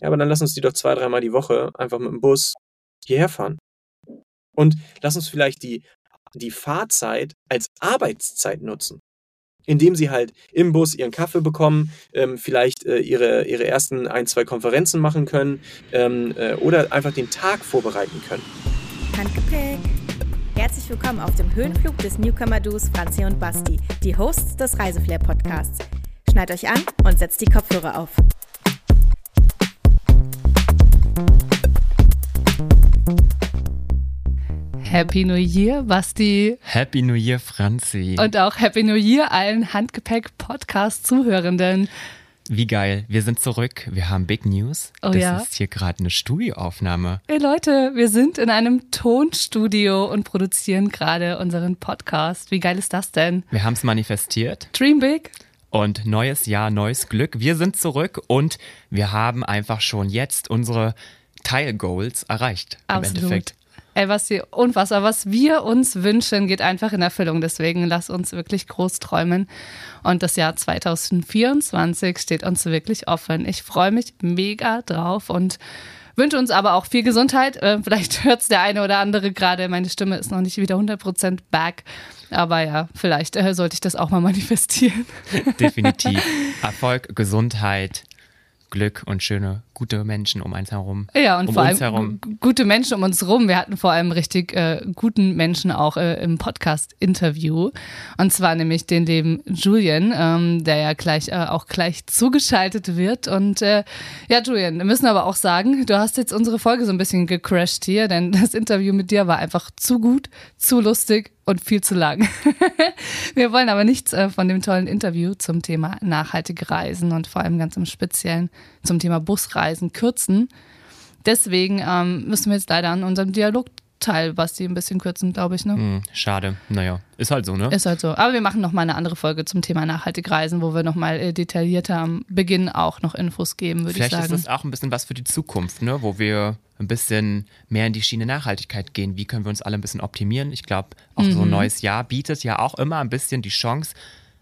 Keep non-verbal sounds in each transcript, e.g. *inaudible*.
Ja, aber dann lass uns die doch zwei, dreimal die Woche einfach mit dem Bus hierher fahren. Und lass uns vielleicht die, die Fahrzeit als Arbeitszeit nutzen. Indem sie halt im Bus ihren Kaffee bekommen, ähm, vielleicht äh, ihre, ihre ersten ein, zwei Konferenzen machen können ähm, äh, oder einfach den Tag vorbereiten können. Handgepäck. Herzlich willkommen auf dem Höhenflug des Newcomer-Duos Franzi und Basti, die Hosts des Reiseflair-Podcasts. Schneid euch an und setzt die Kopfhörer auf. Happy New Year, Basti. Happy New Year, Franzi. Und auch Happy New Year allen Handgepäck-Podcast-Zuhörenden. Wie geil. Wir sind zurück. Wir haben Big News. Oh das ja? ist hier gerade eine Studioaufnahme. Hey Leute, wir sind in einem Tonstudio und produzieren gerade unseren Podcast. Wie geil ist das denn? Wir haben es manifestiert. Dream big? Und neues Jahr, neues Glück. Wir sind zurück und wir haben einfach schon jetzt unsere Teilgoals erreicht. Im Absolut. Endeffekt. Ey, was sie unfassbar, was wir uns wünschen, geht einfach in Erfüllung. Deswegen lass uns wirklich groß träumen. Und das Jahr 2024 steht uns wirklich offen. Ich freue mich mega drauf und wünsche uns aber auch viel Gesundheit. Äh, Vielleicht *laughs* hört es der eine oder andere gerade. Meine Stimme ist noch nicht wieder 100% back. Aber ja, vielleicht äh, sollte ich das auch mal manifestieren. Definitiv. Erfolg, Gesundheit, Glück und schöne, gute Menschen um eins herum. Ja, und um vor uns allem herum. gu- gute Menschen um uns rum. Wir hatten vor allem richtig äh, guten Menschen auch äh, im Podcast-Interview. Und zwar nämlich den lieben Julian, ähm, der ja gleich äh, auch gleich zugeschaltet wird. Und äh, ja, Julian, wir müssen aber auch sagen, du hast jetzt unsere Folge so ein bisschen gecrashed hier, denn das Interview mit dir war einfach zu gut, zu lustig und viel zu lang. *laughs* Wir wollen aber nichts äh, von dem tollen Interview zum Thema nachhaltige Reisen und vor allem ganz im Speziellen zum Thema Busreisen kürzen. Deswegen ähm, müssen wir jetzt leider an unserem Dialogteil, Basti, ein bisschen kürzen, glaube ich. Ne? Hm, schade. Naja, ist halt so, ne? Ist halt so. Aber wir machen nochmal eine andere Folge zum Thema nachhaltig Reisen, wo wir nochmal äh, detaillierter am Beginn auch noch Infos geben, würde ich Vielleicht sagen. ist das auch ein bisschen was für die Zukunft, ne? wo wir ein bisschen mehr in die Schiene Nachhaltigkeit gehen. Wie können wir uns alle ein bisschen optimieren? Ich glaube, auch Mhm. so ein neues Jahr bietet ja auch immer ein bisschen die Chance,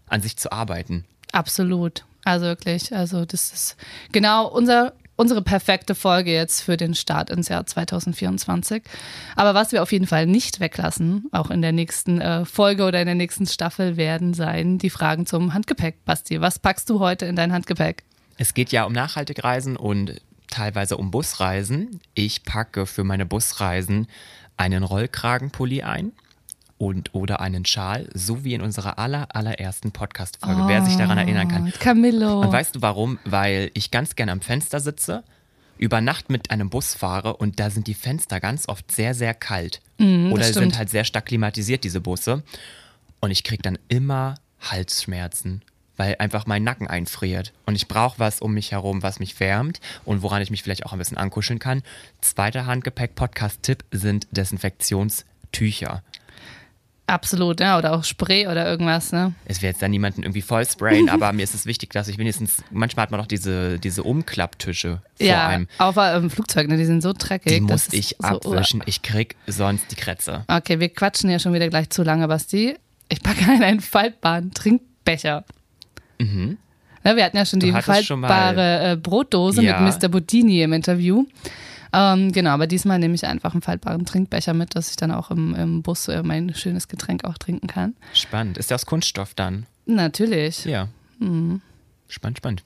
an sich zu arbeiten. Absolut. Also wirklich. Also das ist genau unser, unsere perfekte Folge jetzt für den Start ins Jahr 2024. Aber was wir auf jeden Fall nicht weglassen, auch in der nächsten äh, Folge oder in der nächsten Staffel, werden sein die Fragen zum Handgepäck. Basti, was packst du heute in dein Handgepäck? Es geht ja um nachhaltig Reisen und teilweise um Busreisen. Ich packe für meine Busreisen einen Rollkragenpulli ein und oder einen Schal, so wie in unserer aller, allerersten Podcast-Folge, wer sich daran erinnern kann. Oh, Camillo. Und weißt du warum? Weil ich ganz gerne am Fenster sitze, über Nacht mit einem Bus fahre und da sind die Fenster ganz oft sehr, sehr kalt. Oder Mhm, stimmt. sind halt sehr stark klimatisiert, diese Busse. Und ich kriege dann immer Halsschmerzen, weil einfach mein Nacken einfriert. Und ich brauche was um mich herum, was mich wärmt und woran ich mich vielleicht auch ein bisschen ankuscheln kann. Zweiter Handgepäck-Podcast-Tipp sind Desinfektionstücher. Absolut, ja. Oder auch Spray oder irgendwas, ne? Es wird jetzt dann niemanden irgendwie voll sprayen, aber mir ist es wichtig, dass ich wenigstens, manchmal hat man doch diese, diese Umklapptische vor ja, einem. auf ähm, Flugzeug, ne? Die sind so dreckig. Die muss ich so, abwischen. Ich krieg sonst die Krätze. Okay, wir quatschen ja schon wieder gleich zu lange, Basti. Ich packe einen, einen faltbaren Trinkbecher. Na, wir hatten ja schon Mhm. Du die hattest schon faltbare äh, Brotdose Ja. mit Mr. Bottini im Interview. Ähm, genau, aber diesmal nehme ich einfach einen faltbaren Trinkbecher mit, dass ich dann auch im, im Bus äh, mein schönes Getränk auch trinken kann. Spannend. Ist der aus Kunststoff dann? Natürlich. Ja. Mhm. Spannend, spannend.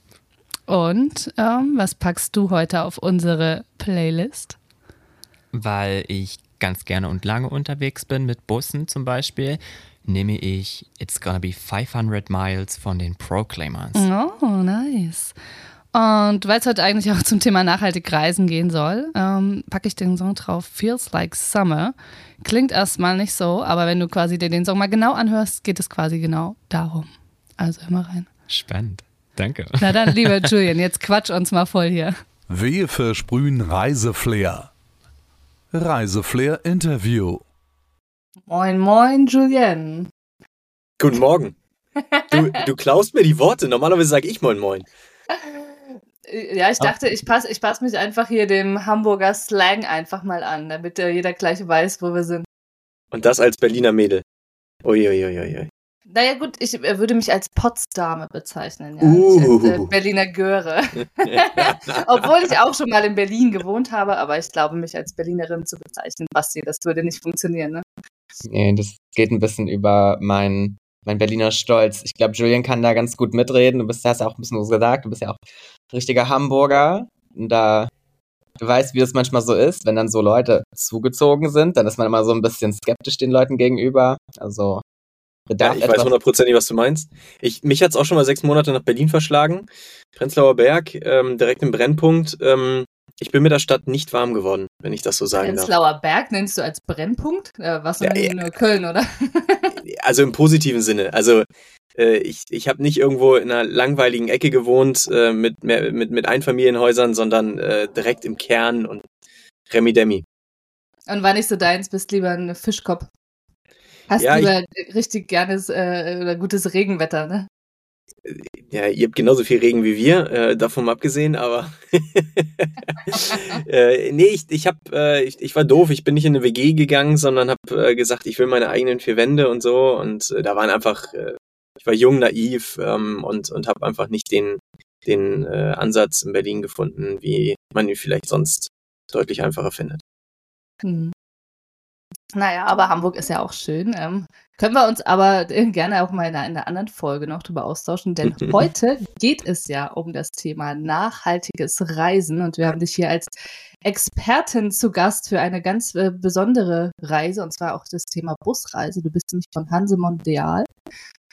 Und ähm, was packst du heute auf unsere Playlist? Weil ich ganz gerne und lange unterwegs bin, mit Bussen zum Beispiel, nehme ich It's Gonna Be 500 Miles von den Proclaimers. Oh, nice. Und weil es heute eigentlich auch zum Thema nachhaltig reisen gehen soll, ähm, packe ich den Song drauf Feels Like Summer. Klingt erstmal nicht so, aber wenn du quasi dir den Song mal genau anhörst, geht es quasi genau darum. Also hör mal rein. Spannend. Danke. Na dann, lieber *laughs* Julian, jetzt quatsch uns mal voll hier. Wir versprühen Reiseflair. Reiseflair Interview. Moin, moin, Julian. Guten Morgen. Du, *laughs* du klaust mir die Worte. Normalerweise sage ich Moin Moin. Ja, ich dachte, ich passe ich pass mich einfach hier dem Hamburger Slang einfach mal an, damit äh, jeder gleich weiß, wo wir sind. Und das als Berliner Mädel. Uiuiuiui. Naja gut, ich äh, würde mich als Potsdame bezeichnen, ja. Uh. Als, äh, Berliner Göre. *laughs* Obwohl ich auch schon mal in Berlin gewohnt habe, aber ich glaube, mich als Berlinerin zu bezeichnen, Basti, das würde nicht funktionieren, ne? Nee, das geht ein bisschen über mein, mein Berliner Stolz. Ich glaube, Julian kann da ganz gut mitreden. Du bist, hast ja auch ein bisschen was gesagt, du bist ja auch richtiger Hamburger. Da, du weißt, wie das manchmal so ist, wenn dann so Leute zugezogen sind, dann ist man immer so ein bisschen skeptisch den Leuten gegenüber. Also Ja, bedarf ich weiß hundertprozentig, was du meinst. Ich, mich hat's auch schon mal sechs Monate nach Berlin verschlagen. Prenzlauer Berg, ähm, direkt im Brennpunkt. Ähm, ich bin mit der Stadt nicht warm geworden, wenn ich das so sagen darf. Prenzlauer Berg nennst du als Brennpunkt? Äh, was Ja, in äh, Köln, oder? Also im positiven Sinne. Also äh, ich, ich habe nicht irgendwo in einer langweiligen Ecke gewohnt äh, mit, mehr, mit, mit Einfamilienhäusern, sondern äh, direkt im Kern und Remi Demi. Und war nicht so deins, bist lieber ein Fischkopf. Hast Ja, ich- lieber richtig gernes äh, oder gutes Regenwetter, ne? Ja, ihr habt genauso viel Regen wie wir, äh, davon mal abgesehen, aber *laughs* äh, nee, ich, ich hab, äh, ich, ich war doof, ich bin nicht in eine WG gegangen, sondern habe äh, gesagt, ich will meine eigenen vier Wände und so und äh, da waren einfach, äh, ich war jung, naiv ähm, und, und habe einfach nicht den, den äh, Ansatz in Berlin gefunden, wie man ihn vielleicht sonst deutlich einfacher findet. Hm. Naja, aber Hamburg ist ja auch schön. Ähm, können wir uns aber äh, gerne auch mal in einer, in einer anderen Folge noch drüber austauschen, denn *laughs* heute geht es ja um das Thema nachhaltiges Reisen und wir haben dich hier als Expertin zu Gast für eine ganz äh, besondere Reise und zwar auch das Thema Busreise. Du bist nämlich von Hanse Mondial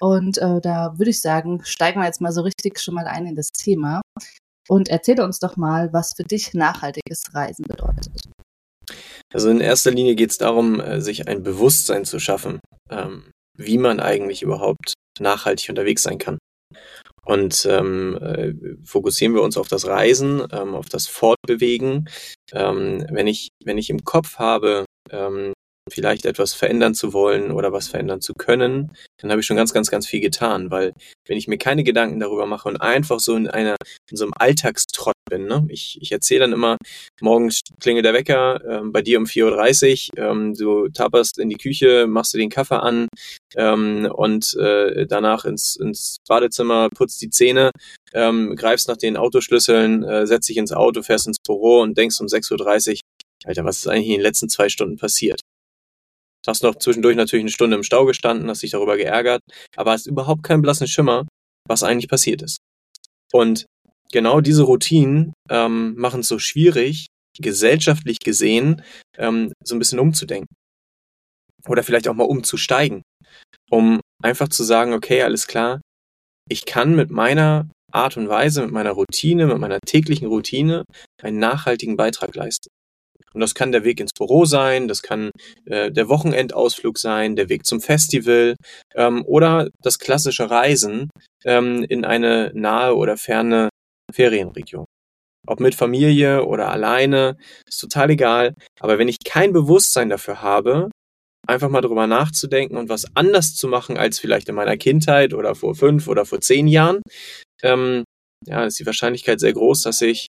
und äh, da würde ich sagen, steigen wir jetzt mal so richtig schon mal ein in das Thema und erzähle uns doch mal, was für dich nachhaltiges Reisen bedeutet. Also in erster Linie geht es darum, äh, sich ein Bewusstsein zu schaffen, ähm, wie man eigentlich überhaupt nachhaltig unterwegs sein kann. Und ähm, äh, fokussieren wir uns auf das Reisen, ähm, auf das Fortbewegen. Ähm, wenn ich wenn ich im Kopf habe, ähm, vielleicht etwas verändern zu wollen oder was verändern zu können, dann habe ich schon ganz, ganz, ganz viel getan, weil wenn ich mir keine Gedanken darüber mache und einfach so in einer in so einem Alltagstrott bin, ne? ich, ich erzähle dann immer, morgens klingelt der Wecker, ähm, bei dir um 4.30 Uhr, ähm, du tapperst in die Küche, machst dir den Kaffee an ähm, und äh, danach ins, ins Badezimmer, putzt die Zähne, ähm, greifst nach den Autoschlüsseln, äh, setzt dich ins Auto, fährst ins Büro und denkst um 6.30 Uhr, Alter, was ist eigentlich in den letzten zwei Stunden passiert? Du hast noch zwischendurch natürlich eine Stunde im Stau gestanden, hast dich darüber geärgert, aber hast überhaupt keinen blassen Schimmer, was eigentlich passiert ist. Und genau diese Routinen ähm, machen es so schwierig, gesellschaftlich gesehen, ähm, so ein bisschen umzudenken. Oder vielleicht auch mal umzusteigen. Um einfach zu sagen, okay, alles klar, ich kann mit meiner Art und Weise, mit meiner Routine, mit meiner täglichen Routine einen nachhaltigen Beitrag leisten. Und das kann der Weg ins Büro sein, das kann äh, der Wochenendausflug sein, der Weg zum Festival ähm, oder das klassische Reisen ähm, in eine nahe oder ferne Ferienregion. Ob mit Familie oder alleine, ist total egal. Aber wenn ich kein Bewusstsein dafür habe, einfach mal drüber nachzudenken und was anders zu machen als vielleicht in meiner Kindheit oder vor fünf oder vor zehn Jahren, ähm, ja, ist die Wahrscheinlichkeit sehr groß, dass ich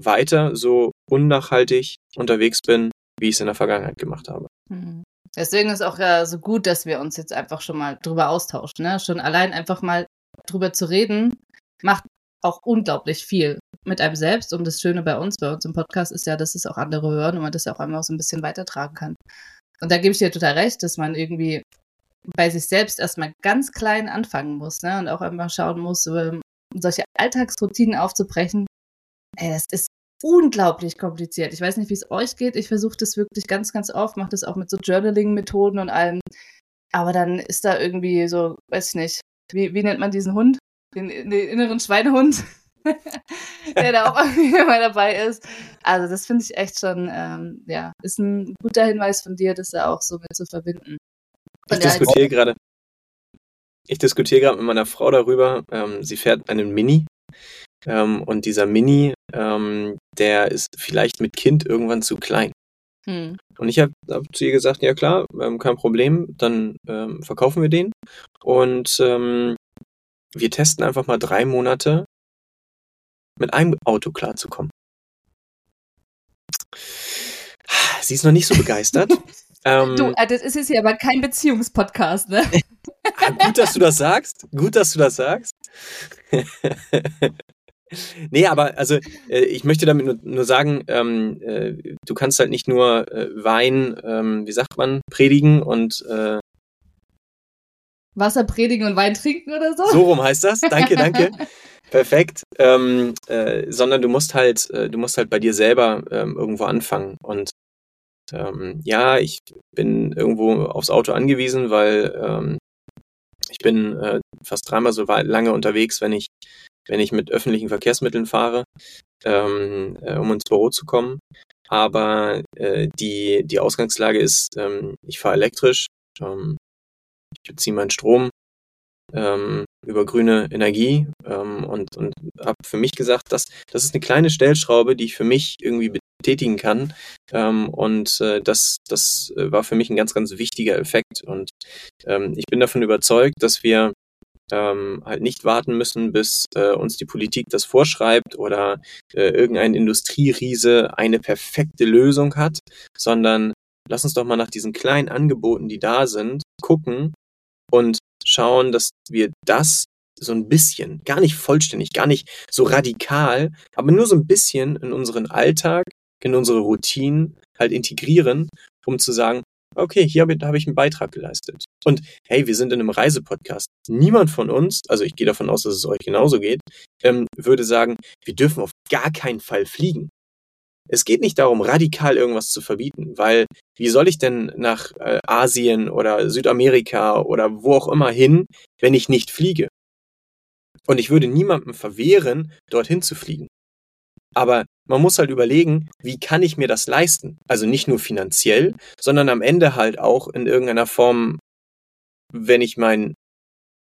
weiter so unnachhaltig unterwegs bin, wie ich es in der Vergangenheit gemacht habe. Mhm. Deswegen ist auch ja so gut, dass wir uns jetzt einfach schon mal drüber austauschen. Ne? Schon allein einfach mal drüber zu reden, macht auch unglaublich viel mit einem selbst. Und das Schöne bei uns, bei uns im Podcast ist ja, dass es auch andere hören und man das ja auch einmal so ein bisschen weitertragen kann. Und da gebe ich dir total recht, dass man irgendwie bei sich selbst erstmal ganz klein anfangen muss ne? und auch einmal schauen muss, ähm, solche Alltagsroutinen aufzubrechen. Ey, das ist unglaublich kompliziert. Ich weiß nicht, wie es euch geht. Ich versuche das wirklich ganz, ganz oft, mache das auch mit so Journaling-Methoden und allem. Aber dann ist da irgendwie so, weiß ich nicht, wie, wie nennt man diesen Hund? Den, den inneren Schweinehund, *laughs* der da auch *laughs* irgendwie immer dabei ist. Also das finde ich echt schon, ähm, ja, ist ein guter Hinweis von dir, das da auch so mit zu verbinden. Ich Und jetzt- diskutiere gerade. Ich diskutiere gerade mit meiner Frau darüber. Ähm, sie fährt einen Mini. Ähm, und dieser Mini, ähm, der ist vielleicht mit Kind irgendwann zu klein. Hm. Und ich habe hab zu ihr gesagt, ja klar, ähm, kein Problem, dann ähm, verkaufen wir den. Und ähm, wir testen einfach mal drei Monate mit einem Auto klarzukommen. Sie ist noch nicht so begeistert. *laughs* ähm, Du, äh, das ist jetzt hier aber kein Beziehungspodcast, ne? *laughs* Gut, dass du das sagst. Gut, dass du das sagst. *laughs* nee, aber also äh, ich möchte damit nur, nur sagen, ähm, äh, du kannst halt nicht nur äh, Wein, ähm, wie sagt man, predigen und äh, Wasser predigen und Wein trinken oder so? So rum heißt das. Danke, danke. *laughs* Perfekt. Ähm, äh, sondern du musst halt, äh, du musst halt bei dir selber ähm, irgendwo anfangen. Und ähm, ja, ich bin irgendwo aufs Auto angewiesen, weil ähm, ich bin äh, fast dreimal so lange unterwegs, wenn ich, wenn ich mit öffentlichen Verkehrsmitteln fahre, ähm, äh, um ins Büro zu kommen. Aber äh, die, die Ausgangslage ist, ähm, ich fahre elektrisch. Ich beziehe meinen Strom ähm, über grüne Energie ähm, und, und habe für mich gesagt, dass das ist eine kleine Stellschraube, die ich für mich irgendwie betätigen kann. Ähm, und äh, das, das war für mich ein ganz, ganz wichtiger Effekt. Und ähm, ich bin davon überzeugt, dass wir ähm, halt nicht warten müssen, bis äh, uns die Politik das vorschreibt oder äh, irgendein Industrieriese eine perfekte Lösung hat, sondern lass uns doch mal nach diesen kleinen Angeboten, die da sind, gucken und schauen, dass wir das so ein bisschen, gar nicht vollständig, gar nicht so radikal, aber nur so ein bisschen in unseren Alltag, in unsere Routinen halt integrieren, um zu sagen, okay, hier habe hab ich einen Beitrag geleistet. Und hey, wir sind in einem Reisepodcast. Niemand von uns, also ich gehe davon aus, dass es euch genauso geht, ähm, würde sagen, wir dürfen auf gar keinen Fall fliegen. Es geht nicht darum, radikal irgendwas zu verbieten, weil wie soll ich denn nach äh, Asien oder Südamerika oder wo auch immer hin, wenn ich nicht fliege? Und ich würde niemandem verwehren, dorthin zu fliegen. Aber man muss halt überlegen, wie kann ich mir das leisten? Also nicht nur finanziell, sondern am Ende halt auch in irgendeiner Form, wenn ich meinen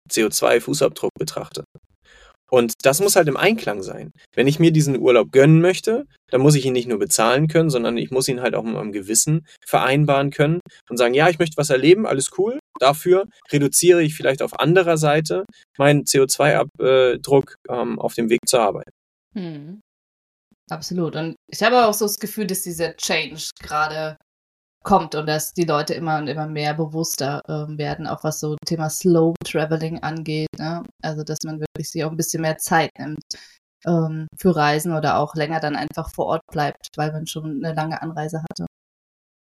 CO2-Fußabdruck betrachte. Und das muss halt im Einklang sein. Wenn ich mir diesen Urlaub gönnen möchte, dann muss ich ihn nicht nur bezahlen können, sondern ich muss ihn halt auch mit meinem Gewissen vereinbaren können und sagen, ja, ich möchte was erleben, alles cool. Dafür reduziere ich vielleicht auf anderer Seite meinen CO2-Abdruck ähm, auf dem Weg zur Arbeit. Hm. Absolut. Und ich habe auch so das Gefühl, dass dieser Change gerade kommt und dass die Leute immer und immer mehr bewusster ähm, werden, auch was so Thema Slow Traveling angeht. Ne? Also, dass man wirklich sich auch ein bisschen mehr Zeit nimmt ähm, für Reisen oder auch länger dann einfach vor Ort bleibt, weil man schon eine lange Anreise hatte.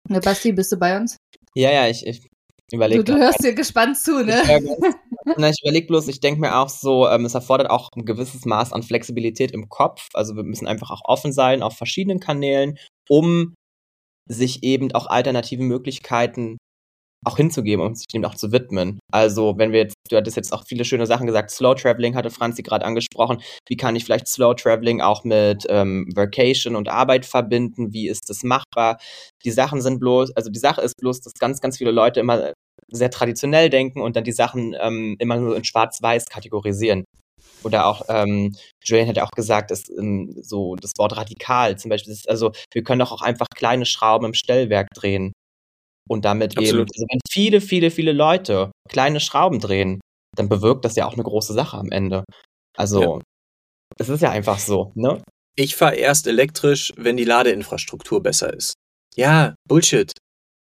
Ne, Basti, bist du bei uns? Ja, ja, ich, ich überlege. Du, du hörst dir gespannt zu, ne? *laughs* Ich, ich überlege bloß, ich denke mir auch so, ähm, es erfordert auch ein gewisses Maß an Flexibilität im Kopf. Also wir müssen einfach auch offen sein auf verschiedenen Kanälen, um sich eben auch alternative Möglichkeiten auch hinzugeben und sich dem auch zu widmen. Also, wenn wir jetzt, du hattest jetzt auch viele schöne Sachen gesagt, Slow Traveling hatte Franzi gerade angesprochen. Wie kann ich vielleicht Slow Traveling auch mit ähm, Vacation und Arbeit verbinden? Wie ist das machbar? Die Sachen sind bloß, also die Sache ist bloß, dass ganz, ganz viele Leute immer sehr traditionell denken und dann die Sachen ähm, immer nur in Schwarz-Weiß kategorisieren. Oder auch, ähm, Julian hat ja auch gesagt, dass ähm, so das Wort radikal zum Beispiel ist, also wir können doch auch einfach kleine Schrauben im Stellwerk drehen. Und damit Absolut. eben, also wenn viele, viele, viele Leute kleine Schrauben drehen, dann bewirkt das ja auch eine große Sache am Ende. Also, es ist ja einfach so, ne? Ich fahre erst elektrisch, wenn die Ladeinfrastruktur besser ist. Ja, Bullshit.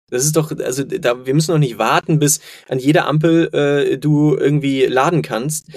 Das ist doch, also da, wir müssen doch nicht warten, bis an jeder Ampel äh, du irgendwie laden kannst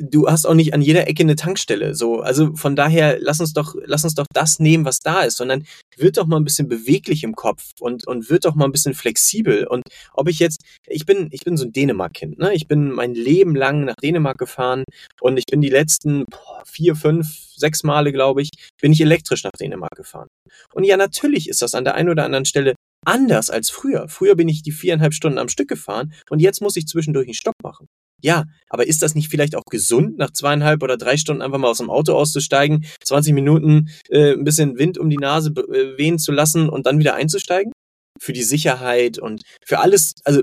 du hast auch nicht an jeder Ecke eine Tankstelle. So, also von daher lass uns doch, lass uns doch das nehmen, was da ist, sondern wird doch mal ein bisschen beweglich im Kopf und und wird doch mal ein bisschen flexibel. Und ob ich jetzt, ich bin, ich bin so ein Dänemark-Kind, ne? Ich bin mein Leben lang nach Dänemark gefahren und ich bin die letzten vier, fünf, sechs Male, glaube ich, bin ich elektrisch nach Dänemark gefahren. Und ja, natürlich ist das an der einen oder anderen Stelle anders als früher. Früher bin ich die viereinhalb Stunden am Stück gefahren und jetzt muss ich zwischendurch einen Stopp machen. Ja, aber ist das nicht vielleicht auch gesund, nach zweieinhalb oder drei Stunden einfach mal aus dem Auto auszusteigen, 20 Minuten äh, ein bisschen Wind um die Nase äh, wehen zu lassen und dann wieder einzusteigen? Für die Sicherheit und für alles, also,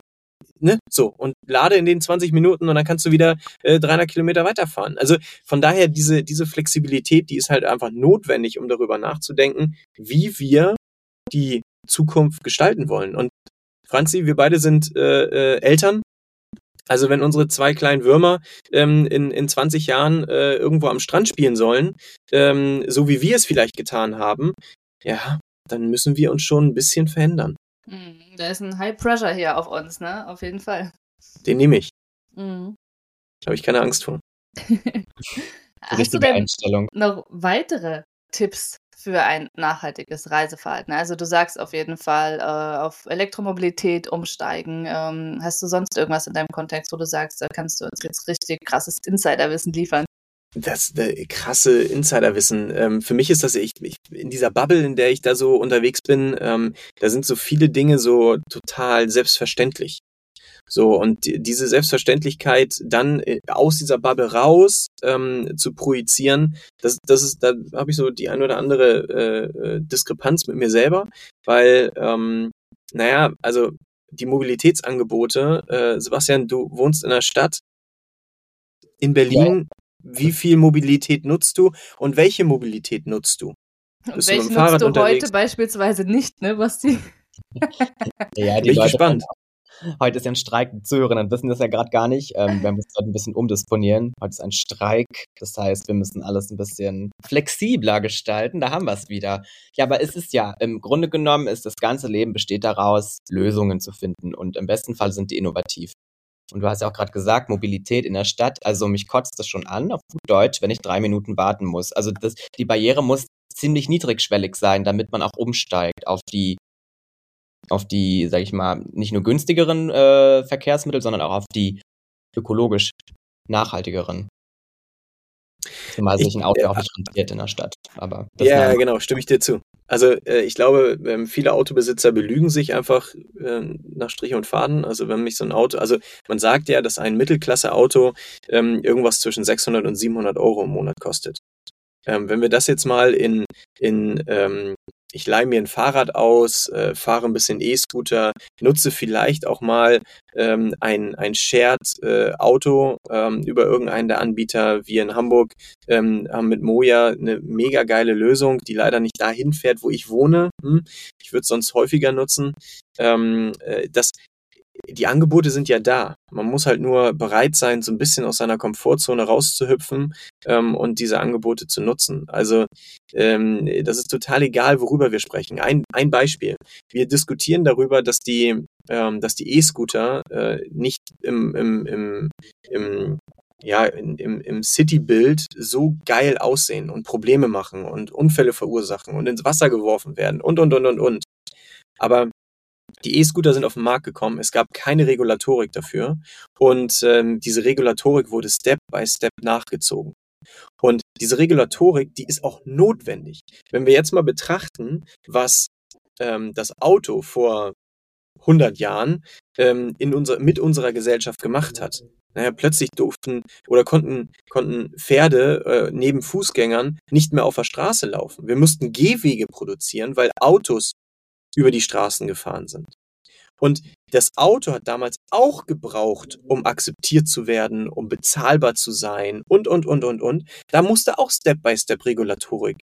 ne, so. Und lade in den 20 Minuten und dann kannst du wieder äh, 300 Kilometer weiterfahren. Also von daher, diese, diese Flexibilität, die ist halt einfach notwendig, um darüber nachzudenken, wie wir die Zukunft gestalten wollen. Und Franzi, wir beide sind äh, äh, Eltern also wenn unsere zwei kleinen Würmer ähm, in, in 20 Jahren äh, irgendwo am Strand spielen sollen, ähm, so wie wir es vielleicht getan haben, ja, dann müssen wir uns schon ein bisschen verändern. Hm, da ist ein High Pressure hier auf uns, ne? Auf jeden Fall. Den nehme ich. Mhm. Da habe ich keine Angst vor. *laughs* Hast du Richtige denn Einstellung. noch weitere Tipps für ein nachhaltiges Reiseverhalten? Also du sagst auf jeden Fall äh, auf Elektromobilität umsteigen. Ähm, hast du sonst irgendwas in deinem Kontext, wo du sagst, da kannst du uns jetzt richtig krasses Insiderwissen liefern? Das äh, krasse Insiderwissen. Ähm, für mich ist das, ich, ich, in dieser Bubble, in der ich da so unterwegs bin, ähm, da sind so viele Dinge so total selbstverständlich. So, und die- diese Selbstverständlichkeit dann äh, aus dieser Bubble raus ähm, zu projizieren, das, das ist, da habe ich so die ein oder andere äh, äh, Diskrepanz mit mir selber, weil, ähm, naja, also die Mobilitätsangebote, äh, Sebastian, du wohnst in der Stadt, in Berlin, wie viel Mobilität nutzt du und welche Mobilität nutzt du? Bist du dem Fahrrad nutzt du unterwegs? heute beispielsweise nicht, ne, Basti? *laughs* Ja, die Bin ich Leute gespannt. Heute ist ja ein Streik. Die Zuhörerinnen wissen das ja gerade gar nicht. Ähm, wir müssen heute ein bisschen umdisponieren. Heute ist ein Streik. Das heißt, wir müssen alles ein bisschen flexibler gestalten. Da haben wir es wieder. Ja, aber es ist ja, im Grunde genommen ist das ganze Leben besteht daraus, Lösungen zu finden. Und im besten Fall sind die innovativ. Und du hast ja auch gerade gesagt, Mobilität in der Stadt. Also mich kotzt das schon an, auf gut Deutsch, wenn ich drei Minuten warten muss. Also das, die Barriere muss ziemlich niedrigschwellig sein, damit man auch umsteigt auf die auf die, sag ich mal, nicht nur günstigeren äh, Verkehrsmittel, sondern auch auf die ökologisch nachhaltigeren. Zumal sich Ich- ein Auto ja. auch nicht rentiert in der Stadt. Aber Ja, genau, stimme ich dir zu. Also äh, ich glaube, ähm, viele Autobesitzer belügen sich einfach ähm, nach Strich und Faden. Also wenn mich so ein Auto, also man sagt ja, dass ein Mittelklasse-Auto ähm, irgendwas zwischen 600 und 700 Euro im Monat kostet. Ähm, wenn wir das jetzt mal in, in ähm, ich leihe mir ein Fahrrad aus, äh, fahre ein bisschen E-Scooter, nutze vielleicht auch mal ähm, ein, ein Shared-Auto ähm, über irgendeinen der Anbieter. Wir in Hamburg ähm, haben mit Moja eine mega geile Lösung, die leider nicht dahin fährt, wo ich wohne. Hm? Ich würde es sonst häufiger nutzen. Ähm, äh, das, die Angebote sind ja da. Man muss halt nur bereit sein, so ein bisschen aus seiner Komfortzone rauszuhüpfen ähm, und diese Angebote zu nutzen. Also ähm, das ist total egal, worüber wir sprechen. Ein, ein Beispiel. Wir diskutieren darüber, dass die, ähm, dass die E-Scooter äh, nicht im, im, im, im ja, im, im City-Bild so geil aussehen und Probleme machen und Unfälle verursachen und ins Wasser geworfen werden und, und, und, und, und. Aber die E-Scooter sind auf den Markt gekommen. Es gab keine Regulatorik dafür. Und ähm, diese Regulatorik wurde Step by Step nachgezogen. Und diese Regulatorik, die ist auch notwendig. Wenn wir jetzt mal betrachten, was ähm, das Auto vor 100 Jahren ähm, in unser, mit unserer Gesellschaft gemacht hat. Naja, plötzlich durften oder konnten, konnten Pferde äh, neben Fußgängern nicht mehr auf der Straße laufen. Wir mussten Gehwege produzieren, weil Autos über die Straßen gefahren sind. Und das Auto hat damals auch gebraucht, um akzeptiert zu werden, um bezahlbar zu sein und, und, und, und, und. Da musste auch Step-by-Step Regulatorik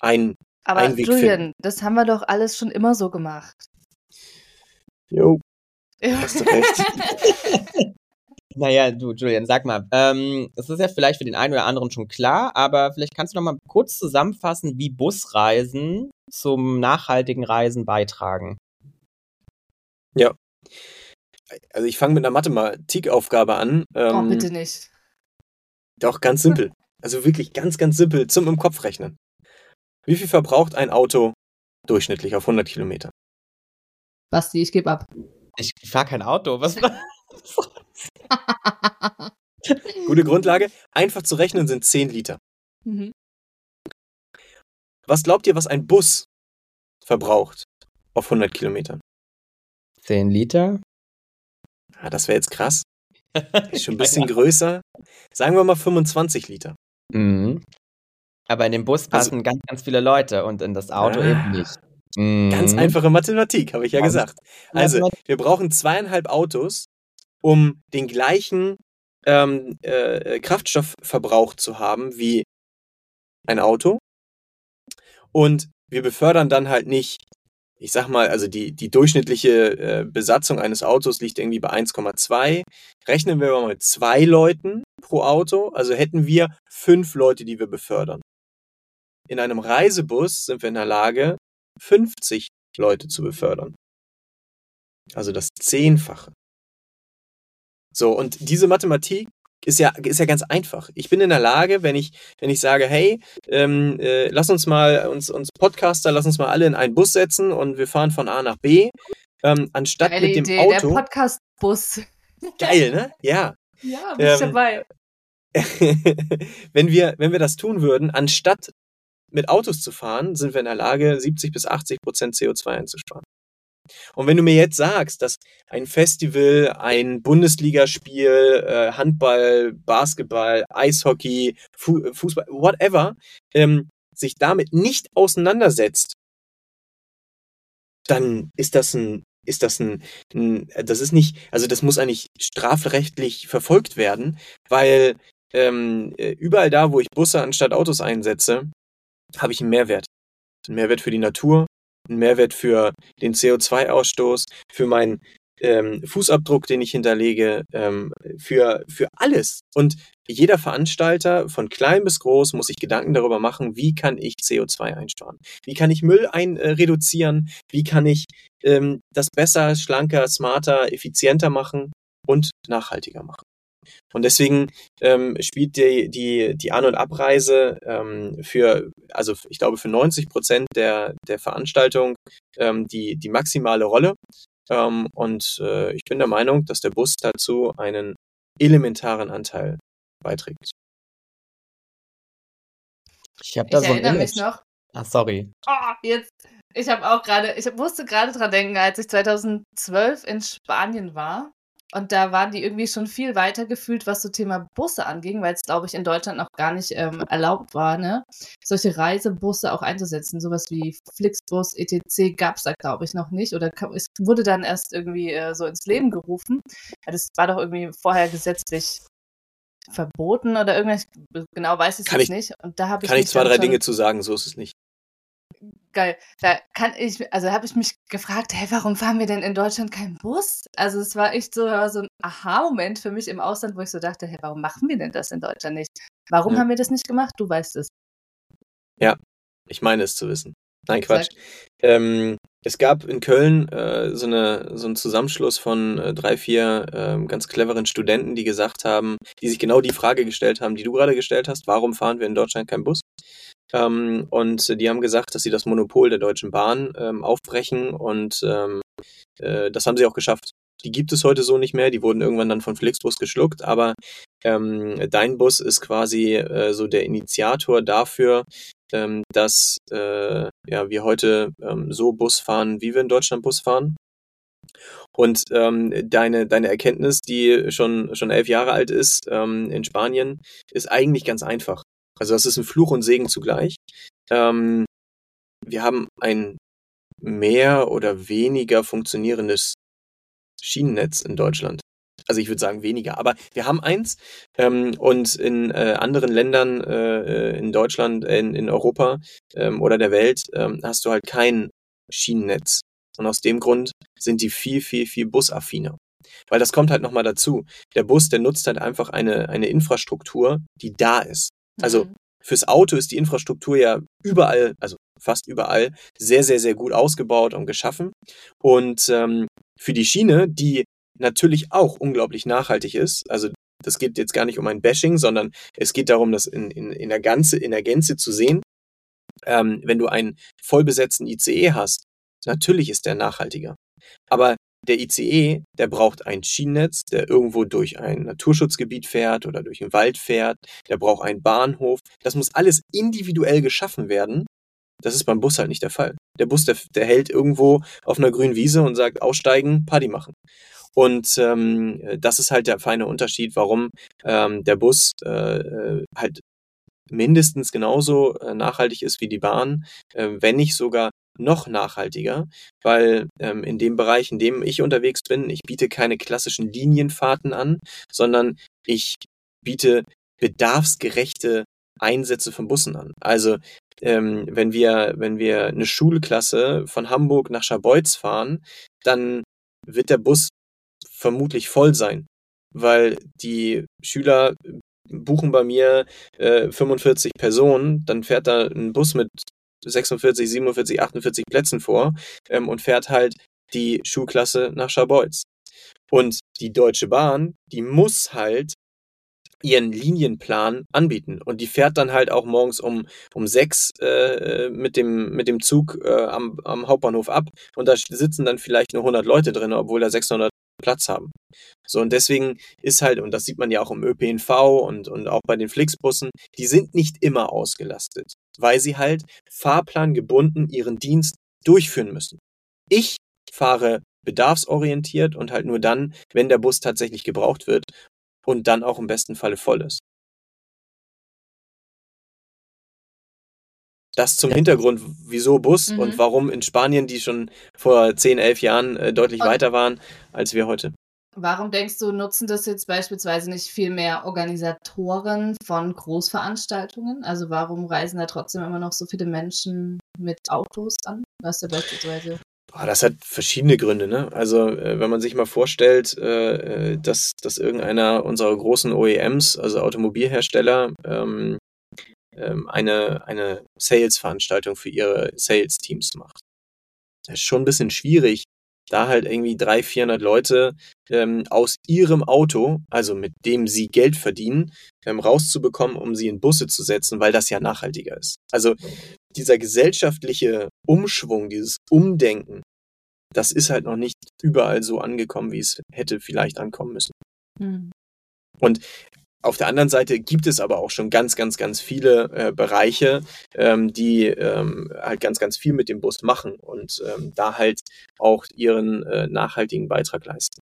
ein. Aber Einen Weg Julian, finden. das haben wir doch alles schon immer so gemacht. Jo, hast du recht. *laughs* Naja, du, Julian, sag mal, ähm, es ist ja vielleicht für den einen oder anderen schon klar, aber vielleicht kannst du noch mal kurz zusammenfassen, wie Busreisen zum nachhaltigen Reisen beitragen. Also ich fange mit einer Mathematikaufgabe an. oh, Ähm, bitte nicht. Doch, ganz simpel. Also wirklich ganz, ganz simpel zum im Kopf rechnen. Wie viel verbraucht ein Auto durchschnittlich auf 100 Kilometer? Basti, ich gebe ab. Ich fahr kein Auto, was? *laughs* *laughs* Gute Grundlage. Einfach zu rechnen sind 10 Liter. Mhm. Was glaubt ihr, was ein Bus verbraucht auf 100 Kilometern? 10 Liter? Ah, das wäre jetzt krass. Ist schon ein *laughs* bisschen größer. Sagen wir mal 25 Liter. Mhm. Aber in den Bus passen ganz, ganz viele Leute und in das Auto Also Ah. eben nicht. Mhm. Ganz einfache Mathematik, habe ich ja Ganz gesagt. Also, wir brauchen zweieinhalb Autos, um den gleichen ähm, äh, Kraftstoffverbrauch zu haben wie ein Auto. Und wir befördern dann halt nicht, ich sag mal, also die, die durchschnittliche äh, Besatzung eines Autos liegt irgendwie bei 1,2. Rechnen wir mal mit zwei Leuten pro Auto, also hätten wir fünf Leute, die wir befördern. In einem Reisebus sind wir in der Lage, 50 Leute zu befördern. Also das Zehnfache. So, und diese Mathematik ist ja, ist ja ganz einfach. Ich bin in der Lage, wenn ich, wenn ich sage, hey, ähm, äh, lass uns mal, uns, uns Podcaster, lass uns mal alle in einen Bus setzen und wir fahren von A nach B, ähm, anstatt Geile mit dem Idee, Auto. der Podcast-Bus. *laughs* Geil, ne? Ja. Ja, bin ich Ähm, dabei. *laughs* wenn wir, wenn wir das tun würden, anstatt mit Autos zu fahren, sind wir in der Lage, 70 bis 80 Prozent CO2 einzusparen. Und wenn du mir jetzt sagst, dass ein Festival, ein Bundesligaspiel, äh, Handball, Basketball, Eishockey, Fu Fußball, whatever, ähm, sich damit nicht auseinandersetzt, dann ist das ein, ist das ein, ein, das ist nicht, also das muss eigentlich strafrechtlich verfolgt werden, weil ähm, äh, überall da, wo ich Busse anstatt Autos einsetze, habe ich einen Mehrwert. Einen Mehrwert für die Natur, einen Mehrwert für den CO2-Ausstoß, für meinen ähm, Fußabdruck, den ich hinterlege, ähm, für, für alles. Und jeder Veranstalter, von klein bis groß, muss sich Gedanken darüber machen, wie kann ich CO2 einsparen? Wie kann ich Müll ein, äh, reduzieren? Wie kann ich ähm, das besser, schlanker, smarter, effizienter machen und nachhaltiger machen? Und deswegen ähm, spielt die, die, die An- und Abreise ähm, für, also ich glaube für 90 Prozent der, der Veranstaltung ähm, die, die maximale Rolle. Ähm, und äh, ich bin der Meinung, dass der Bus dazu einen elementaren Anteil beiträgt. Ich habe da Ich so erinnere mich noch. Ach, sorry. Oh, jetzt. Ich habe auch gerade, ich musste gerade dran denken, als ich 2012 in Spanien war. Und da waren die irgendwie schon viel weiter gefühlt, was so Thema Busse anging, weil es, glaube ich, in Deutschland noch gar nicht ähm, erlaubt war, ne? Solche Reisebusse auch einzusetzen. Sowas wie Flixbus, etc. gab es da, glaube ich, noch nicht. Oder kam, es wurde dann erst irgendwie äh, so ins Leben gerufen. Ja, das war doch irgendwie vorher gesetzlich verboten oder irgendwas. Genau weiß ich ich- nicht. Und da habe ich Kann ich zwei, drei Dinge zu sagen, so ist es nicht. Geil. Da kann ich, also habe ich mich gefragt, hey, warum fahren wir denn in Deutschland keinen Bus? Also es war echt so, so ein Aha-Moment für mich im Ausland, wo ich so dachte, hey, warum machen wir denn das in Deutschland nicht? Warum Ja. haben wir das nicht gemacht? Du weißt es. Ich meine es zu wissen. Nein. Quatsch. Ähm, es gab in Köln äh, so, eine, so einen Zusammenschluss von äh, drei, vier ähm, ganz cleveren Studenten, die gesagt haben, die sich genau die Frage gestellt haben, die du gerade gestellt hast, warum fahren wir in Deutschland keinen Bus? Ähm, und die haben gesagt, dass sie das Monopol der Deutschen Bahn ähm, aufbrechen und ähm, äh, das haben sie auch geschafft. Die gibt es heute so nicht mehr, die wurden irgendwann dann von Flixbus geschluckt, aber ähm, dein Bus ist quasi äh, so der Initiator dafür, ähm, dass äh, ja, wir heute ähm, so Bus fahren, wie wir in Deutschland Bus fahren. Und ähm, deine, deine Erkenntnis, die schon, schon elf Jahre alt ist ähm, in Spanien, ist eigentlich ganz einfach. Also das ist ein Fluch und Segen zugleich. Ähm, wir haben ein mehr oder weniger funktionierendes Schienennetz in Deutschland. Also ich würde sagen weniger, aber wir haben eins ähm, und in äh, anderen Ländern, äh, in Deutschland, in, in Europa ähm, oder der Welt ähm, hast du halt kein Schienennetz. Und aus dem Grund sind die viel, viel, viel busaffiner. Weil das kommt halt nochmal dazu. Der Bus, der nutzt halt einfach eine, eine Infrastruktur, die da ist. Also Mhm. fürs Auto ist die Infrastruktur ja überall, also fast überall, sehr, sehr, sehr gut ausgebaut und geschaffen. Und ähm, für die Schiene, die natürlich auch unglaublich nachhaltig ist, also das geht jetzt gar nicht um ein Bashing, sondern es geht darum, das in, in, in, der, Ganze, in der Gänze zu sehen. Ähm, wenn du einen vollbesetzten ICE hast, natürlich ist der nachhaltiger. Aber der ICE, der braucht ein Schienennetz, der irgendwo durch ein Naturschutzgebiet fährt oder durch einen Wald fährt. Der braucht einen Bahnhof. Das muss alles individuell geschaffen werden. Das ist beim Bus halt nicht der Fall. Der Bus, der, der hält irgendwo auf einer grünen Wiese und sagt, aussteigen, Party machen. Und ähm, das ist halt der feine Unterschied, warum ähm, der Bus äh, äh, halt mindestens genauso äh, nachhaltig ist wie die Bahn, äh, wenn nicht sogar noch nachhaltiger, weil ähm, in dem Bereich, in dem ich unterwegs bin, ich biete keine klassischen Linienfahrten an, sondern ich biete bedarfsgerechte Einsätze von Bussen an. Also ähm, wenn wir wenn wir eine Schulklasse von Hamburg nach Scharbeutz fahren, dann wird der Bus vermutlich voll sein, weil die Schüler buchen bei mir äh, 45 Personen, dann fährt da ein Bus mit 46, 47, 48 Plätzen vor ähm, und fährt halt die Schulklasse nach Scharbeutz. Und die Deutsche Bahn, die muss halt ihren Linienplan anbieten. Und die fährt dann halt auch morgens um, um sechs äh, mit, dem, mit dem Zug äh, am, am Hauptbahnhof ab. Und da sitzen dann vielleicht nur 100 Leute drin, obwohl da 600 Platz haben. So, und deswegen ist halt, und das sieht man ja auch im ÖPNV und, und auch bei den Flixbussen, die sind nicht immer ausgelastet, weil sie halt fahrplangebunden ihren Dienst durchführen müssen. Ich fahre bedarfsorientiert und halt nur dann, wenn der Bus tatsächlich gebraucht wird und dann auch im besten Falle voll ist. Das zum. Hintergrund, wieso Bus Mhm. und warum in Spanien, die schon vor 10, 11 Jahren äh, deutlich Und- weiter waren als wir heute. Warum denkst du, nutzen das jetzt beispielsweise nicht viel mehr Organisatoren von Großveranstaltungen? Also warum reisen da trotzdem immer noch so viele Menschen mit Autos an? Was ja beispielsweise. Boah, das hat verschiedene Gründe, ne? Also, äh, wenn man sich mal vorstellt, äh, äh, dass, dass irgendeiner unserer großen OEMs, also Automobilhersteller, ähm, ähm, eine, eine Sales-Veranstaltung für ihre Sales-Teams macht. Das ist schon ein bisschen schwierig, da halt irgendwie 300, 400 Leute ähm, aus ihrem Auto, also mit dem sie Geld verdienen, ähm, rauszubekommen, um sie in Busse zu setzen, weil das ja nachhaltiger ist. Also dieser gesellschaftliche Umschwung, dieses Umdenken, das ist halt noch nicht überall so angekommen, wie es hätte vielleicht ankommen müssen. Hm. Auf der anderen Seite gibt es aber auch schon ganz, ganz, ganz viele äh, Bereiche, ähm, die ähm, halt ganz, ganz viel mit dem Bus machen und ähm, da halt auch ihren äh, nachhaltigen Beitrag leisten.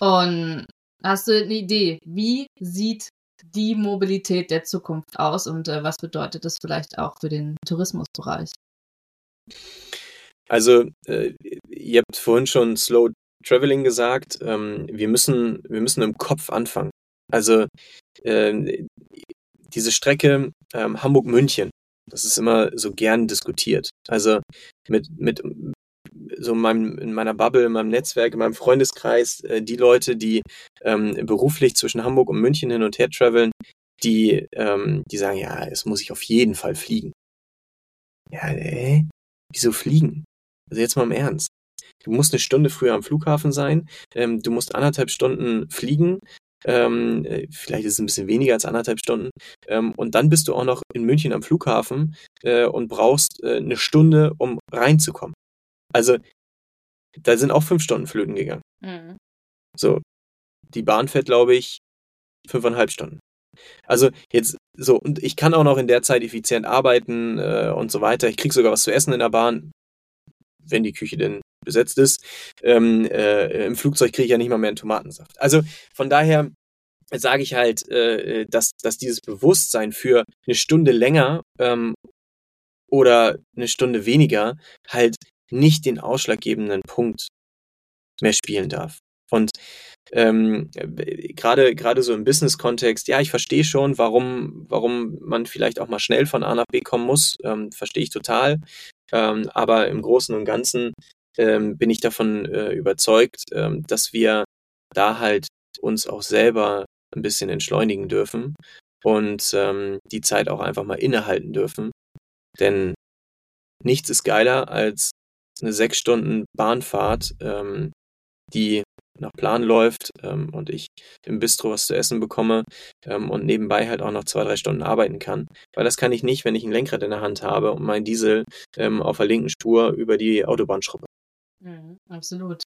Und hast du eine Idee, wie sieht die Mobilität der Zukunft aus und äh, was bedeutet das vielleicht auch für den Tourismusbereich? Also, äh, ihr habt vorhin schon Slow Traveling gesagt. Ähm, wir, müssen, wir müssen im Kopf anfangen. Also, ähm, diese Strecke ähm, Hamburg-München, das ist immer so gern diskutiert. Also, mit, mit so in, meinem, in meiner Bubble, in meinem Netzwerk, in meinem Freundeskreis, äh, die Leute, die ähm, beruflich zwischen Hamburg und München hin und her traveln, die, ähm, die sagen, ja, es muss ich auf jeden Fall fliegen. Ja, äh, wieso fliegen? Also jetzt mal im Ernst. Du musst eine Stunde früher am Flughafen sein, ähm, du musst anderthalb Stunden fliegen, ähm, äh, vielleicht ist es ein bisschen weniger als anderthalb Stunden, ähm, und dann bist du auch noch in München am Flughafen äh, und brauchst äh, eine Stunde, um reinzukommen. Also da sind auch fünf Stunden flöten gegangen. Mhm. So, die Bahn fährt, glaube ich, fünfeinhalb Stunden. Also jetzt so, und ich kann auch noch in der Zeit effizient arbeiten äh, und so weiter. Ich krieg sogar was zu essen in der Bahn, wenn die Küche denn besetzt ist. Ähm, äh, Im Flugzeug kriege ich ja nicht mal mehr einen Tomatensaft. Also von daher sage ich halt, äh, dass, dass dieses Bewusstsein für eine Stunde länger ähm, oder eine Stunde weniger halt nicht den ausschlaggebenden Punkt mehr spielen darf. Und ähm, gerade gerade so im Business-Kontext, ja, ich verstehe schon, warum warum man vielleicht auch mal schnell von A nach B kommen muss, ähm, verstehe ich total. Ähm, aber im Großen und Ganzen ähm, bin ich davon äh, überzeugt, ähm, dass wir da halt uns auch selber ein bisschen entschleunigen dürfen und ähm, die Zeit auch einfach mal innehalten dürfen. Denn nichts ist geiler als eine sechs Stunden Bahnfahrt, ähm, die nach Plan läuft ähm, und ich im Bistro was zu essen bekomme ähm, und nebenbei halt auch noch zwei, drei Stunden arbeiten kann. Weil das kann ich nicht, wenn ich ein Lenkrad in der Hand habe und mein Diesel ähm, auf der linken Spur über die Autobahn schruppe. Mhm, absolut.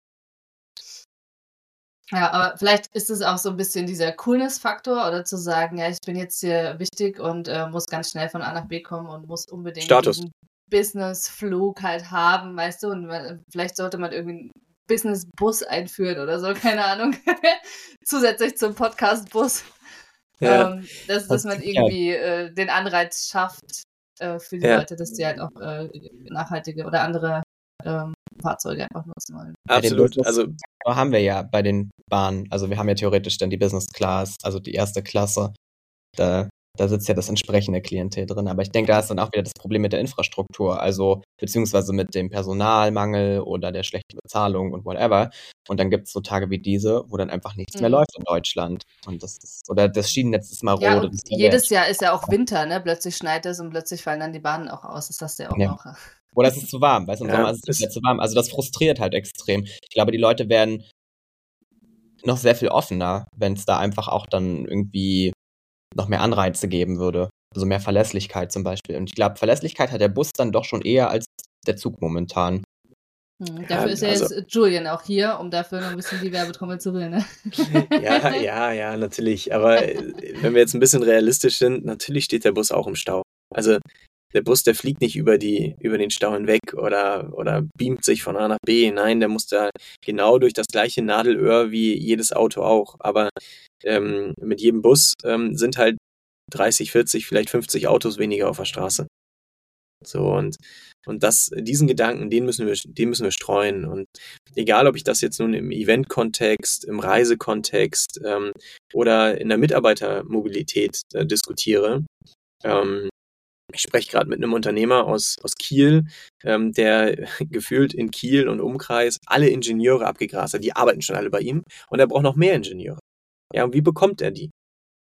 Ja, aber vielleicht ist es auch so ein bisschen dieser Coolness-Faktor oder zu sagen, ja, ich bin jetzt hier wichtig und äh, muss ganz schnell von A nach B kommen und muss unbedingt Status. diesen Business-Flug halt haben, weißt du, und man, vielleicht sollte man irgendwie einen Business-Bus einführen oder so, *laughs* keine Ahnung. *laughs* Zusätzlich zum Podcast-Bus. Ja, Ähm, dass, dass man irgendwie äh, den Anreiz schafft äh, für die Ja. Leute, dass die halt auch äh, nachhaltige oder andere ähm, Fahrzeuge einfach nutzen wollen. Absolut. Also haben wir ja bei den Bahnen. Also wir haben ja theoretisch dann die Business Class, also die erste Klasse. Da da sitzt ja das entsprechende Klientel drin. Aber ich denke, da ist dann auch wieder das Problem mit der Infrastruktur, also beziehungsweise mit dem Personalmangel oder der schlechten Bezahlung und whatever. Und dann gibt es so Tage wie diese, wo dann einfach nichts mhm. mehr läuft in Deutschland. Und das ist, oder das Schienennetz ist mal ja, rot. jedes Jahr ist ja auch Winter, ne? Plötzlich schneit es und plötzlich fallen dann die Bahnen auch aus. Das hast du ja auch ja. noch. Oder es ist zu warm, weißt du, im ja, Sommer ist es nicht zu warm. Also das frustriert halt extrem. Ich glaube, die Leute werden noch sehr viel offener, wenn es da einfach auch dann irgendwie noch mehr Anreize geben würde. Also mehr Verlässlichkeit zum Beispiel. Und ich glaube, Verlässlichkeit hat der Bus dann doch schon eher als der Zug momentan. Hm, dafür ja, ist ja also, jetzt Julian auch hier, um dafür noch ein bisschen die Werbetrommel zu rühren. Ne? *laughs* Ja, ja, ja, natürlich. Aber äh, wenn wir jetzt ein bisschen realistisch sind, natürlich steht der Bus auch im Stau. Also der Bus, der fliegt nicht über die, über den Stau hinweg oder, oder beamt sich von A nach B. Nein, der muss da genau durch das gleiche Nadelöhr wie jedes Auto auch. Aber ähm, mit jedem Bus ähm, sind halt 30, 40, vielleicht 50 Autos weniger auf der Straße. So, und, und das, diesen Gedanken, den müssen wir, den müssen wir streuen. Und egal, ob ich das jetzt nun im Event-Kontext, im Reisekontext ähm, oder in der Mitarbeitermobilität äh, diskutiere, ähm, ich spreche gerade mit einem Unternehmer aus, aus Kiel, ähm, der *laughs* gefühlt in Kiel und Umkreis alle Ingenieure abgegrast hat. Die arbeiten schon alle bei ihm und er braucht noch mehr Ingenieure. Ja, und wie bekommt er die?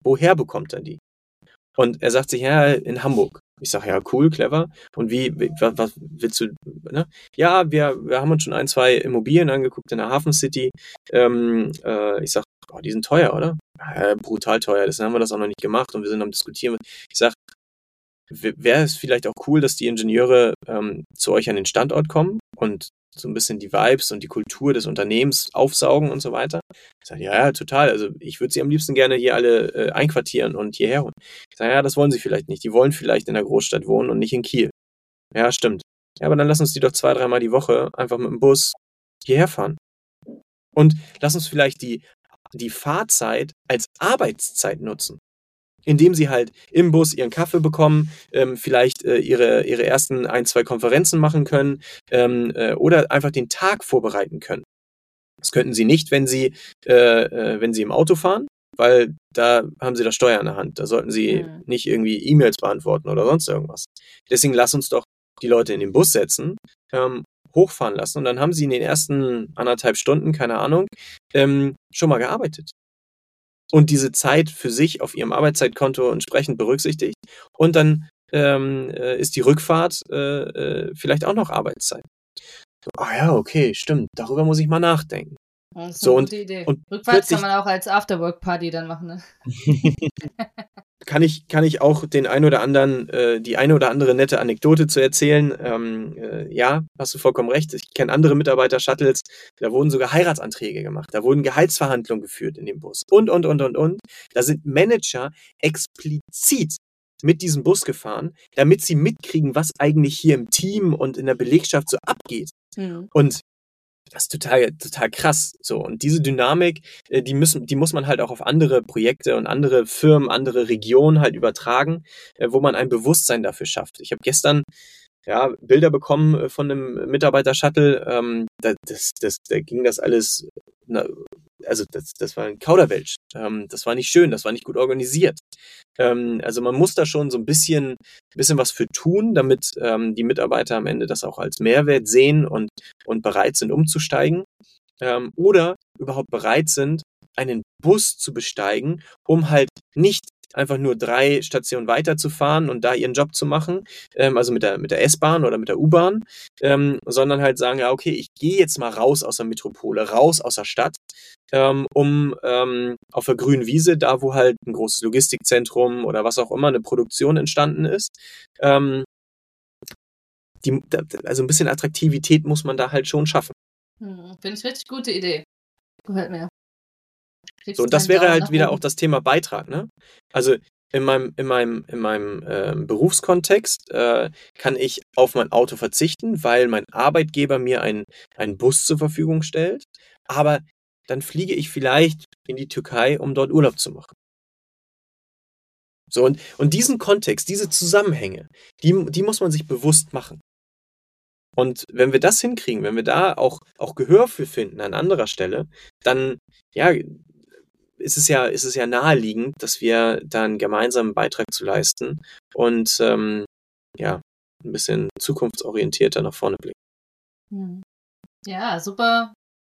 Woher bekommt er die? Und er sagt sich, ja, in Hamburg. Ich sage, ja, cool, clever. Und wie, was, was willst du, ne? Ja, wir, wir haben uns schon ein, zwei Immobilien angeguckt in der Hafen City. Ähm, äh, ich sage, oh, die sind teuer, oder? Ja, brutal teuer, deswegen haben wir das auch noch nicht gemacht und wir sind am diskutieren. Ich sage, wäre es vielleicht auch cool, dass die Ingenieure ähm, zu euch an den Standort kommen und so ein bisschen die Vibes und die Kultur des Unternehmens aufsaugen und so weiter. Ich sage, ja, ja, total. Also ich würde sie am liebsten gerne hier alle äh, einquartieren und hierher holen. Ich sage, ja, das wollen sie vielleicht nicht. Die wollen vielleicht in der Großstadt wohnen und nicht in Kiel. Ja, stimmt. Ja, aber dann lass uns die doch zwei, dreimal die Woche einfach mit dem Bus hierher fahren. Und lass uns vielleicht die, die Fahrzeit als Arbeitszeit nutzen indem sie halt im Bus ihren Kaffee bekommen, ähm, vielleicht äh, ihre, ihre ersten ein, zwei Konferenzen machen können ähm, äh, oder einfach den Tag vorbereiten können. Das könnten sie nicht, wenn sie, äh, äh, wenn sie im Auto fahren, weil da haben sie das Steuer in der Hand. Da sollten sie mhm. nicht irgendwie E-Mails beantworten oder sonst irgendwas. Deswegen lass uns doch die Leute in den Bus setzen, ähm, hochfahren lassen und dann haben sie in den ersten anderthalb Stunden, keine Ahnung, ähm, schon mal gearbeitet und diese Zeit für sich auf ihrem Arbeitszeitkonto entsprechend berücksichtigt. Und dann ähm, äh, ist die Rückfahrt äh, äh, vielleicht auch noch Arbeitszeit. So, ah ja, okay, stimmt. Darüber muss ich mal nachdenken. Das ist so, eine gute und, Idee. Und Rückwärts kann man auch als Afterwork-Party dann machen, ne? *laughs* *laughs* kann ich, kann ich auch den ein oder anderen, äh, die eine oder andere nette Anekdote zu erzählen. Ähm, äh, ja, hast du vollkommen recht. Ich kenne andere Mitarbeiter-Shuttles, da wurden sogar Heiratsanträge gemacht, da wurden Gehaltsverhandlungen geführt in dem Bus und, und, und, und, und. Da sind Manager explizit mit diesem Bus gefahren, damit sie mitkriegen, was eigentlich hier im Team und in der Belegschaft so abgeht. Mhm. Und das ist total, total krass. So. Und diese Dynamik, äh, die müssen, die muss man halt auch auf andere Projekte und andere Firmen, andere Regionen halt übertragen, äh, wo man ein Bewusstsein dafür schafft. Ich habe gestern ja, Bilder bekommen äh, von einem Mitarbeiter-Shuttle. Ähm, da, das, das, da ging das alles, na, also das, das war ein Kauderwelsch. Ähm, das war nicht schön, das war nicht gut organisiert. Ähm, also man muss da schon so ein bisschen, bisschen was für tun, damit ähm, die Mitarbeiter am Ende das auch als Mehrwert sehen und, und bereit sind, umzusteigen. Ähm, oder überhaupt bereit sind, einen Bus zu besteigen, um halt nicht einfach nur drei Stationen weiterzufahren und da ihren Job zu machen, ähm, also mit der, mit der S-Bahn oder mit der U-Bahn, ähm, sondern halt sagen, ja, okay, ich gehe jetzt mal raus aus der Metropole, raus aus der Stadt, ähm, um ähm, auf der grünen Wiese, da wo halt ein großes Logistikzentrum oder was auch immer, eine Produktion entstanden ist, ähm, die, also ein bisschen Attraktivität muss man da halt schon schaffen. Hm, Finde ich richtig gute Idee. Gefällt mir. So, und das wäre halt wieder auch das Thema Beitrag, ne? Also in meinem, in meinem, in meinem äh, Berufskontext äh, kann ich auf mein Auto verzichten, weil mein Arbeitgeber mir einen, einen Bus zur Verfügung stellt. Aber dann fliege ich vielleicht in die Türkei, um dort Urlaub zu machen. So, und, und diesen Kontext, diese Zusammenhänge, die, die muss man sich bewusst machen. Und wenn wir das hinkriegen, wenn wir da auch, auch Gehör für finden an anderer Stelle, dann ja, ist es ja, ist es ja naheliegend, dass wir da einen gemeinsamen Beitrag zu leisten und ähm, ja, ein bisschen zukunftsorientierter nach vorne blicken. Hm. Ja, super,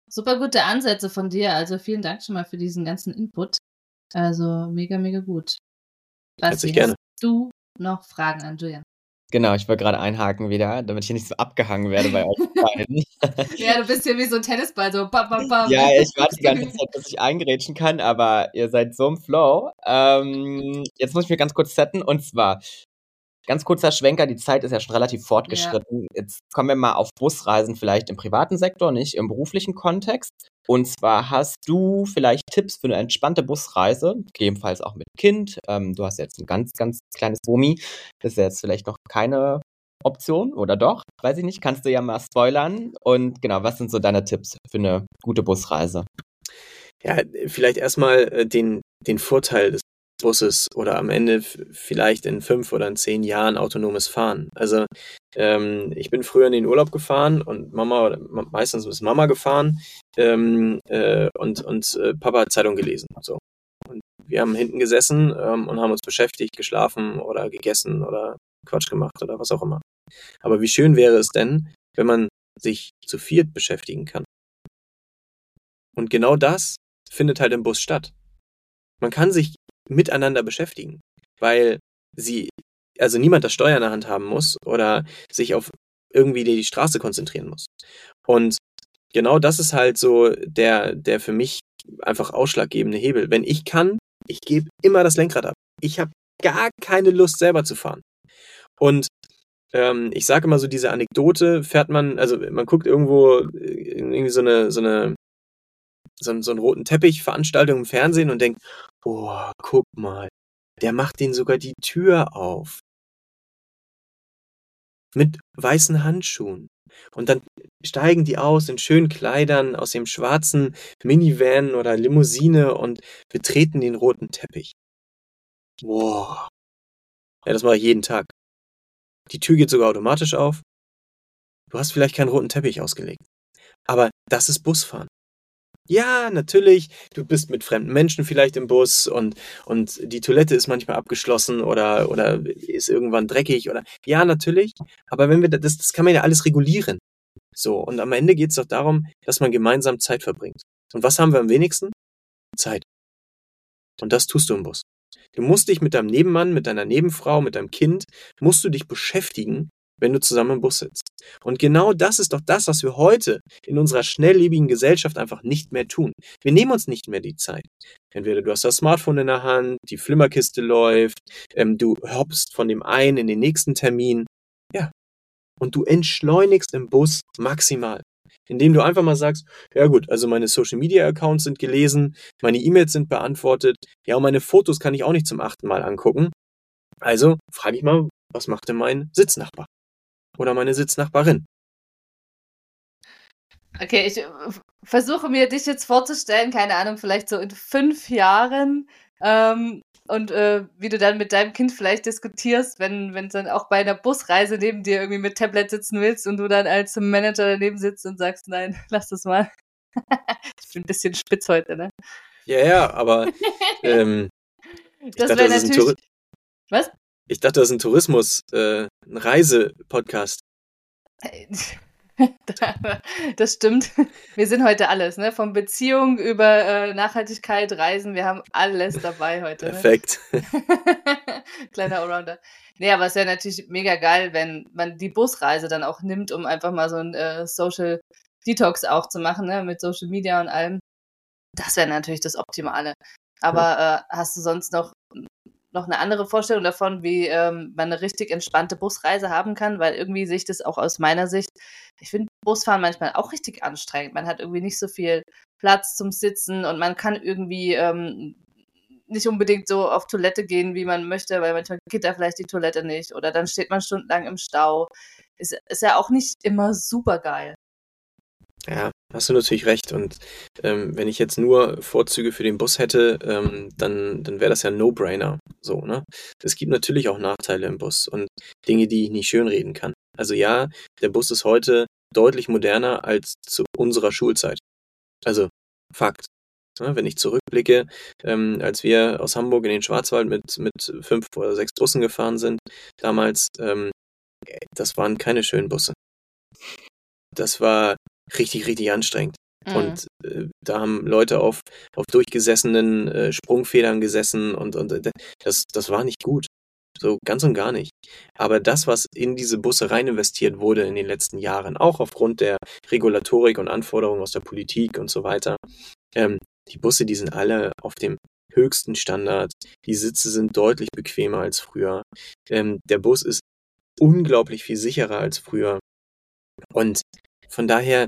super gute Ansätze von dir. Also vielen Dank schon mal für diesen ganzen Input. Also mega, mega gut. Herzlich gerne. Hast du noch Fragen an Julian? Genau, ich wollte gerade einhaken wieder, damit ich hier nicht so abgehangen werde bei euch beiden. *laughs* ja, du bist hier wie so ein Tennisball, so bam, bam, bam. Ja, ich warte die ganze Zeit, dass ich eingrätschen kann, aber ihr seid so im Flow. Ähm, jetzt muss ich mir ganz kurz setten und zwar, Ganz kurzer Schwenker, die Zeit ist ja schon relativ fortgeschritten. Ja. Jetzt kommen wir mal auf Busreisen vielleicht im privaten Sektor, nicht im beruflichen Kontext. Und zwar hast du vielleicht Tipps für eine entspannte Busreise, gegebenenfalls auch mit Kind. Ähm, du hast jetzt ein ganz, ganz kleines Bumi. Das ist jetzt vielleicht noch keine Option oder doch? Weiß ich nicht. Kannst du ja mal spoilern. Und genau, was sind so deine Tipps für eine gute Busreise? Ja, vielleicht erstmal äh, den, den Vorteil des Busses oder am Ende vielleicht in fünf oder in zehn Jahren autonomes Fahren. Also ähm, ich bin früher in den Urlaub gefahren und Mama oder meistens ist Mama gefahren ähm, äh, und und äh, Papa hat Zeitung gelesen. So und wir haben hinten gesessen ähm, und haben uns beschäftigt, geschlafen oder gegessen oder Quatsch gemacht oder was auch immer. Aber wie schön wäre es denn, wenn man sich zu viert beschäftigen kann? Und genau das findet halt im Bus statt. Man kann sich miteinander beschäftigen, weil sie, also niemand das Steuer in der Hand haben muss oder sich auf irgendwie die Straße konzentrieren muss. Und genau das ist halt so der, der für mich einfach ausschlaggebende Hebel. Wenn ich kann, ich gebe immer das Lenkrad ab. Ich habe gar keine Lust selber zu fahren. Und ähm, ich sage immer so diese Anekdote, fährt man, also man guckt irgendwo irgendwie so eine, so eine so, so einen roten Teppich-Veranstaltung im Fernsehen und denkt, oh, guck mal, der macht den sogar die Tür auf. Mit weißen Handschuhen. Und dann steigen die aus in schönen Kleidern aus dem schwarzen Minivan oder Limousine und betreten den roten Teppich. Wow. Ja, das mache ich jeden Tag. Die Tür geht sogar automatisch auf. Du hast vielleicht keinen roten Teppich ausgelegt. Aber das ist Busfahren. Ja, natürlich. Du bist mit fremden Menschen vielleicht im Bus und, und die Toilette ist manchmal abgeschlossen oder, oder ist irgendwann dreckig oder, ja, natürlich. Aber wenn wir, das, das kann man ja alles regulieren. So. Und am Ende geht es doch darum, dass man gemeinsam Zeit verbringt. Und was haben wir am wenigsten? Zeit. Und das tust du im Bus. Du musst dich mit deinem Nebenmann, mit deiner Nebenfrau, mit deinem Kind, musst du dich beschäftigen, wenn du zusammen im Bus sitzt. Und genau das ist doch das, was wir heute in unserer schnelllebigen Gesellschaft einfach nicht mehr tun. Wir nehmen uns nicht mehr die Zeit. Entweder du hast das Smartphone in der Hand, die Flimmerkiste läuft, ähm, du hoppst von dem einen in den nächsten Termin. Ja. Und du entschleunigst im Bus maximal. Indem du einfach mal sagst, ja gut, also meine Social Media Accounts sind gelesen, meine E-Mails sind beantwortet, ja, und meine Fotos kann ich auch nicht zum achten Mal angucken. Also frage ich mal, was macht denn mein Sitznachbar? Oder meine Sitznachbarin. Okay, ich äh, versuche mir dich jetzt vorzustellen, keine Ahnung, vielleicht so in fünf Jahren ähm, und äh, wie du dann mit deinem Kind vielleicht diskutierst, wenn wenn dann auch bei einer Busreise neben dir irgendwie mit Tablet sitzen willst und du dann als Manager daneben sitzt und sagst, nein, *laughs* lass das mal. *laughs* ich bin ein bisschen spitz heute, ne? Ja, ja, aber *laughs* ähm, das wäre natürlich. Was? Ich dachte, das ist ein Tourismus, äh, ein Reisepodcast. *laughs* Das stimmt. Wir sind heute alles, ne? Von Beziehung über äh, Nachhaltigkeit, Reisen, wir haben alles dabei heute. Ne? Perfekt. *laughs* Kleiner Allrounder. Nee, aber es wäre natürlich mega geil, wenn man die Busreise dann auch nimmt, um einfach mal so ein äh, Social Detox auch zu machen, ne? Mit Social Media und allem. Das wäre natürlich das Optimale. Aber ja. äh, hast du sonst noch noch eine andere Vorstellung davon, wie ähm, man eine richtig entspannte Busreise haben kann, weil irgendwie sehe ich das auch aus meiner Sicht. Ich finde Busfahren manchmal auch richtig anstrengend. Man hat irgendwie nicht so viel Platz zum Sitzen und man kann irgendwie ähm, nicht unbedingt so auf Toilette gehen, wie man möchte, weil manchmal geht da vielleicht die Toilette nicht oder dann steht man stundenlang im Stau. Ist, ist ja auch nicht immer super geil. Ja, hast du natürlich recht. Und ähm, wenn ich jetzt nur Vorzüge für den Bus hätte, ähm, dann, dann wäre das ja ein No-Brainer. So, ne? Es gibt natürlich auch Nachteile im Bus und Dinge, die ich nicht schönreden kann. Also ja, der Bus ist heute deutlich moderner als zu unserer Schulzeit. Also Fakt. Ja, wenn ich zurückblicke, ähm, als wir aus Hamburg in den Schwarzwald mit, mit fünf oder sechs Bussen gefahren sind, damals, ähm, das waren keine schönen Busse. Das war richtig, richtig anstrengend. Mhm. Und äh, da haben Leute auf, auf durchgesessenen äh, Sprungfedern gesessen und, und äh, das, das war nicht gut. So ganz und gar nicht. Aber das, was in diese Busse rein investiert wurde in den letzten Jahren, auch aufgrund der Regulatorik und Anforderungen aus der Politik und so weiter, ähm, die Busse, die sind alle auf dem höchsten Standard. Die Sitze sind deutlich bequemer als früher. Ähm, der Bus ist unglaublich viel sicherer als früher. Und von daher,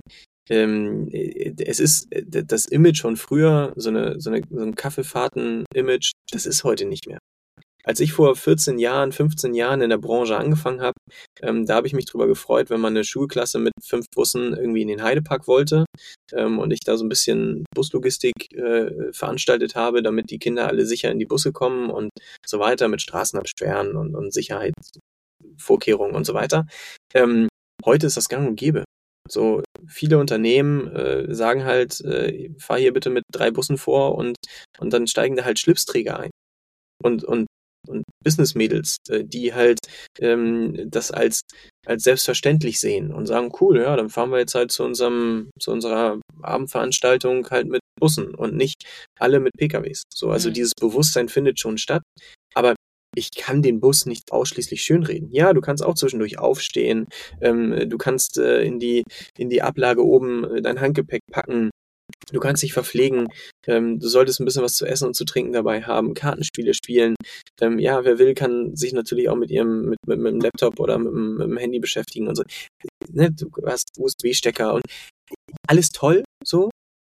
ähm, äh, es ist äh, das Image von früher, so, eine, so, eine, so ein Kaffeefahrten-Image, das ist heute nicht mehr. Als ich vor 14 Jahren, 15 Jahren in der Branche angefangen habe, ähm, da habe ich mich drüber gefreut, wenn man eine Schulklasse mit fünf Bussen irgendwie in den Heidepark wollte ähm, und ich da so ein bisschen Buslogistik äh, veranstaltet habe, damit die Kinder alle sicher in die Busse kommen und so weiter mit Straßenabsperren und, und Sicherheitsvorkehrungen und so weiter. Ähm, heute ist das gang und gäbe. So viele Unternehmen äh, sagen halt, äh, fahr hier bitte mit drei Bussen vor und, und dann steigen da halt Schlipsträger ein. Und, und und Business-Mädels, äh, die halt ähm, das als, als selbstverständlich sehen und sagen, cool, ja, dann fahren wir jetzt halt zu unserem, zu unserer Abendveranstaltung halt mit Bussen und nicht alle mit PKWs. So, also Mhm. dieses Bewusstsein findet schon statt. Ich kann den Bus nicht ausschließlich schönreden. Ja, du kannst auch zwischendurch aufstehen, ähm, du kannst äh, in die, in die Ablage oben äh, dein Handgepäck packen, Du kannst dich verpflegen, ähm, du solltest ein bisschen was zu essen und zu trinken dabei haben, Kartenspiele spielen. Ähm, ja, wer will, kann sich natürlich auch mit ihrem, mit, mit, mit dem Laptop oder mit, mit dem Handy beschäftigen und so. Ne, du hast USB-Stecker und alles toll, so.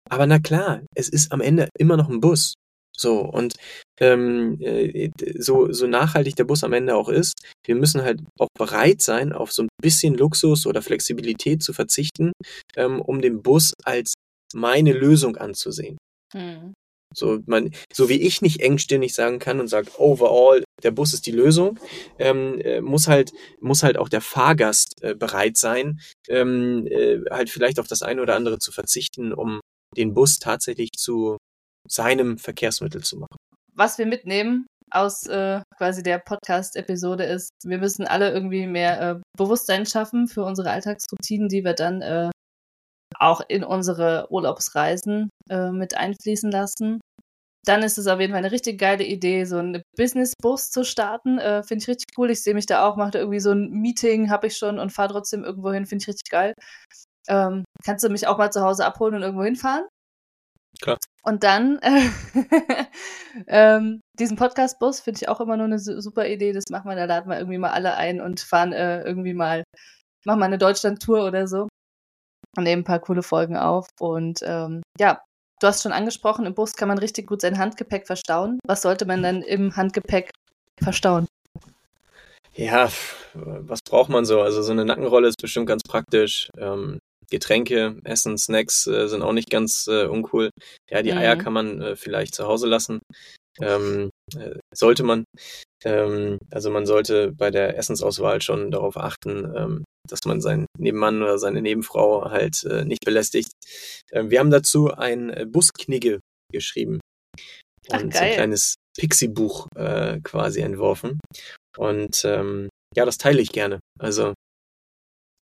Aber na klar, es ist am Ende immer noch ein Bus. So, und ähm, äh, so, so nachhaltig der Bus am Ende auch ist, wir müssen halt auch bereit sein, auf so ein bisschen Luxus oder Flexibilität zu verzichten, ähm, um den Bus als meine Lösung anzusehen. Mhm. So, man, so wie ich nicht engstirnig sagen kann und sage, overall, der Bus ist die Lösung, ähm, äh, muss halt, muss halt auch der Fahrgast äh, bereit sein, ähm, äh, halt vielleicht auf das eine oder andere zu verzichten, um den Bus tatsächlich zu seinem Verkehrsmittel zu machen. Was wir mitnehmen aus äh, quasi der Podcast-Episode ist, wir müssen alle irgendwie mehr äh, Bewusstsein schaffen für unsere Alltagsroutinen, die wir dann äh, auch in unsere Urlaubsreisen äh, mit einfließen lassen. Dann ist es auf jeden Fall eine richtig geile Idee, so einen Business-Bus zu starten. Äh, finde ich richtig cool. Ich sehe mich da auch, mache da irgendwie so ein Meeting, habe ich schon und fahre trotzdem irgendwo hin. Finde ich richtig geil. Ähm, kannst du mich auch mal zu Hause abholen und irgendwo hinfahren? Klar. Und dann äh, *laughs* ähm, diesen Podcast-Bus finde ich auch immer nur eine su- super Idee. Das machen wir, da laden wir irgendwie mal alle ein und fahren äh, irgendwie mal, machen mal eine Deutschland-Tour oder so und nehmen ein paar coole Folgen auf. Und ähm, ja, du hast schon angesprochen, im Bus kann man richtig gut sein Handgepäck verstauen. Was sollte man denn im Handgepäck verstauen? Ja, was braucht man so? Also so eine Nackenrolle ist bestimmt ganz praktisch. Ähm, Getränke, Essen, Snacks äh, sind auch nicht ganz äh, uncool. Ja, die Eier Mhm. kann man äh, vielleicht zu Hause lassen. Ähm, äh, sollte man. Ähm, also man sollte bei der Essensauswahl schon darauf achten, ähm, dass man seinen Nebenmann oder seine Nebenfrau halt äh, nicht belästigt. Ähm, wir haben dazu ein äh, Busknigge geschrieben Ach, und so ein kleines Pixie-Buch quasi entworfen. Und ähm, ja, das teile ich gerne. Also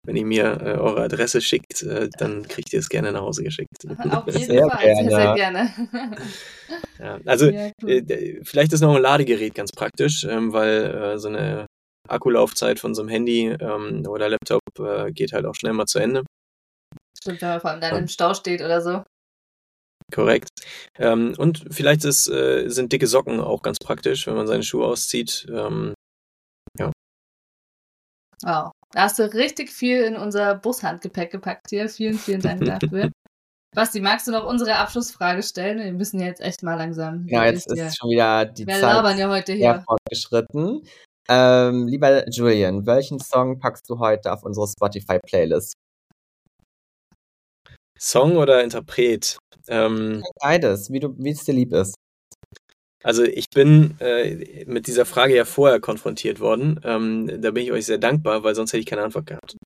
wenn ihr mir äh, eure Adresse schickt, äh, dann kriegt ihr es gerne nach Hause geschickt. *laughs* Auf jeden Sehr Fall, sehr, sehr gerne. gerne. ja, also Ja, cool. äh, vielleicht ist noch ein Ladegerät ganz praktisch, ähm, weil äh, so eine Akkulaufzeit von so einem Handy ähm, oder Laptop äh, geht halt auch schnell mal zu Ende. Stimmt, wenn man vor allem dann im Stau steht oder so. Korrekt. Ähm, und vielleicht ist, äh, sind dicke Socken auch ganz praktisch, wenn man seine Schuhe auszieht. Ähm, Wow. Da hast du richtig viel in unser Bushandgepäck gepackt hier. Vielen, vielen Dank *laughs* dafür. Basti, magst du noch unsere Abschlussfrage stellen? Wir müssen ja jetzt echt mal langsam. Ja, jetzt Wir- ist schon wieder die Wir Zeit labern ja heute sehr hier. fortgeschritten. Ähm, lieber Julian, welchen Song packst du heute auf unsere Spotify-Playlist? Song oder Interpret? Ähm, Beides, wie du, wie es dir lieb ist. Also ich bin äh, mit dieser Frage ja vorher konfrontiert worden. Ähm, da bin ich euch sehr dankbar, weil sonst hätte ich keine Antwort gehabt.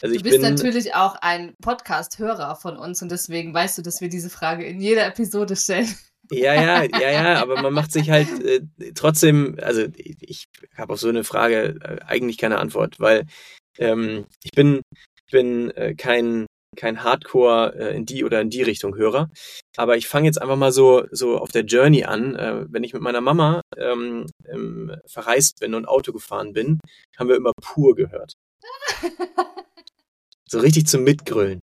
Also Du ich bist bin, natürlich auch ein Podcast-Hörer von uns und deswegen weißt du, dass wir diese Frage in jeder Episode stellen. Ja, ja, *laughs* ja, ja, aber man macht sich halt äh, trotzdem, also ich habe auf so eine Frage äh, eigentlich keine Antwort, weil ähm, ich bin, ich bin äh, kein, kein Hardcore äh, in die oder in die Richtung Hörer, aber ich fange jetzt einfach mal so, so auf der Journey an. Äh, wenn ich mit meiner Mama ähm, ähm, verreist bin und Auto gefahren bin, haben wir immer pur gehört. *laughs* So richtig zum Mitgrölen.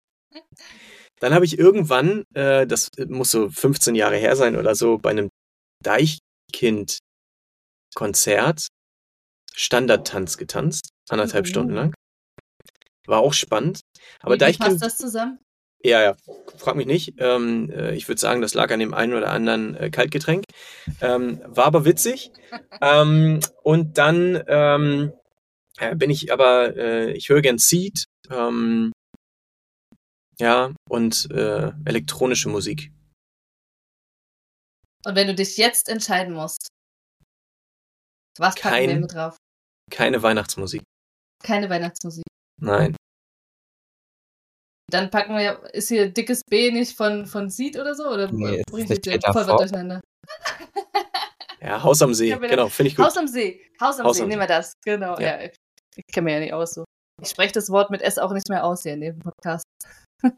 Dann habe ich irgendwann, äh, das muss so 15 Jahre her sein oder so, bei einem Deichkind-Konzert Standardtanz getanzt, anderthalb Mhm. Stunden lang. War auch spannend. Aber wie, wie passt Deichkind, das zusammen? ja, ja, frag mich nicht. Ähm, äh, ich würde sagen, das lag an dem einen oder anderen äh, Kaltgetränk. Ähm, war aber witzig. *laughs* ähm, und dann ähm, äh, bin ich aber, äh, ich höre gern Seed, ähm, ja, und äh, elektronische Musik. Und wenn du dich jetzt entscheiden musst, was packen Kein- wir mit drauf? Keine Weihnachtsmusik. Keine Weihnachtsmusik. Nein. Dann packen wir, ist hier dickes B nicht von, von Seed oder so? Oder Nee, ist ich den voll durcheinander? *laughs* Ja, Haus am See, Ja, genau, finde ich gut. Haus am See. Haus am Haus See, am nehmen wir das. Genau, Ja. ja. Ich, ich kenne mir ja nicht aus so. Ich spreche das Wort mit S auch nicht mehr aus hier in dem Podcast. *laughs*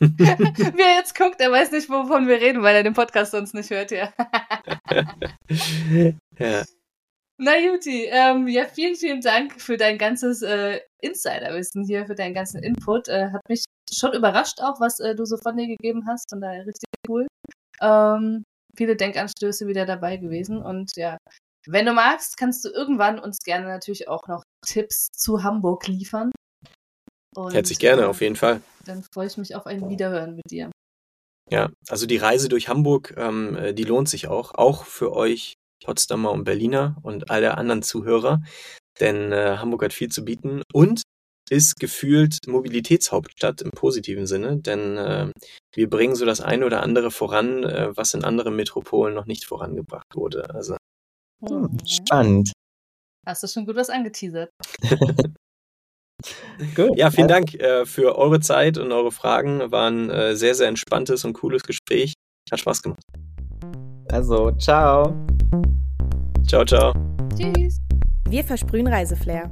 Wer jetzt guckt, der weiß nicht, wovon wir reden, weil er den Podcast sonst nicht hört, ja. *laughs* ja, Na Juti, ähm, ja, vielen, vielen Dank für dein ganzes äh, Insiderwissen hier, für deinen ganzen Input. Äh, hat mich schon überrascht auch, was äh, du so von dir gegeben hast. Von daher richtig cool. Ähm, viele Denkanstöße wieder dabei gewesen. Und ja, wenn du magst, kannst du irgendwann uns gerne natürlich auch noch Tipps zu Hamburg liefern. Und, herzlich gerne, äh, auf jeden Fall. Dann freue ich mich auf ein Wiederhören mit dir. Ja, also die Reise durch Hamburg, ähm, äh, die lohnt sich auch, auch für euch Potsdamer und Berliner und alle anderen Zuhörer, denn äh, Hamburg hat viel zu bieten und ist gefühlt Mobilitätshauptstadt im positiven Sinne, denn äh, wir bringen so das eine oder andere voran, äh, was in anderen Metropolen noch nicht vorangebracht wurde. Also Hm, spannend. Hast du schon gut was angeteasert? *laughs* Gut. ja, vielen Dank äh, für eure Zeit und eure Fragen. War ein äh, sehr, sehr entspanntes und cooles Gespräch. Hat Spaß gemacht. Also, ciao. Ciao, ciao. Tschüss. Wir versprühen Reiseflair.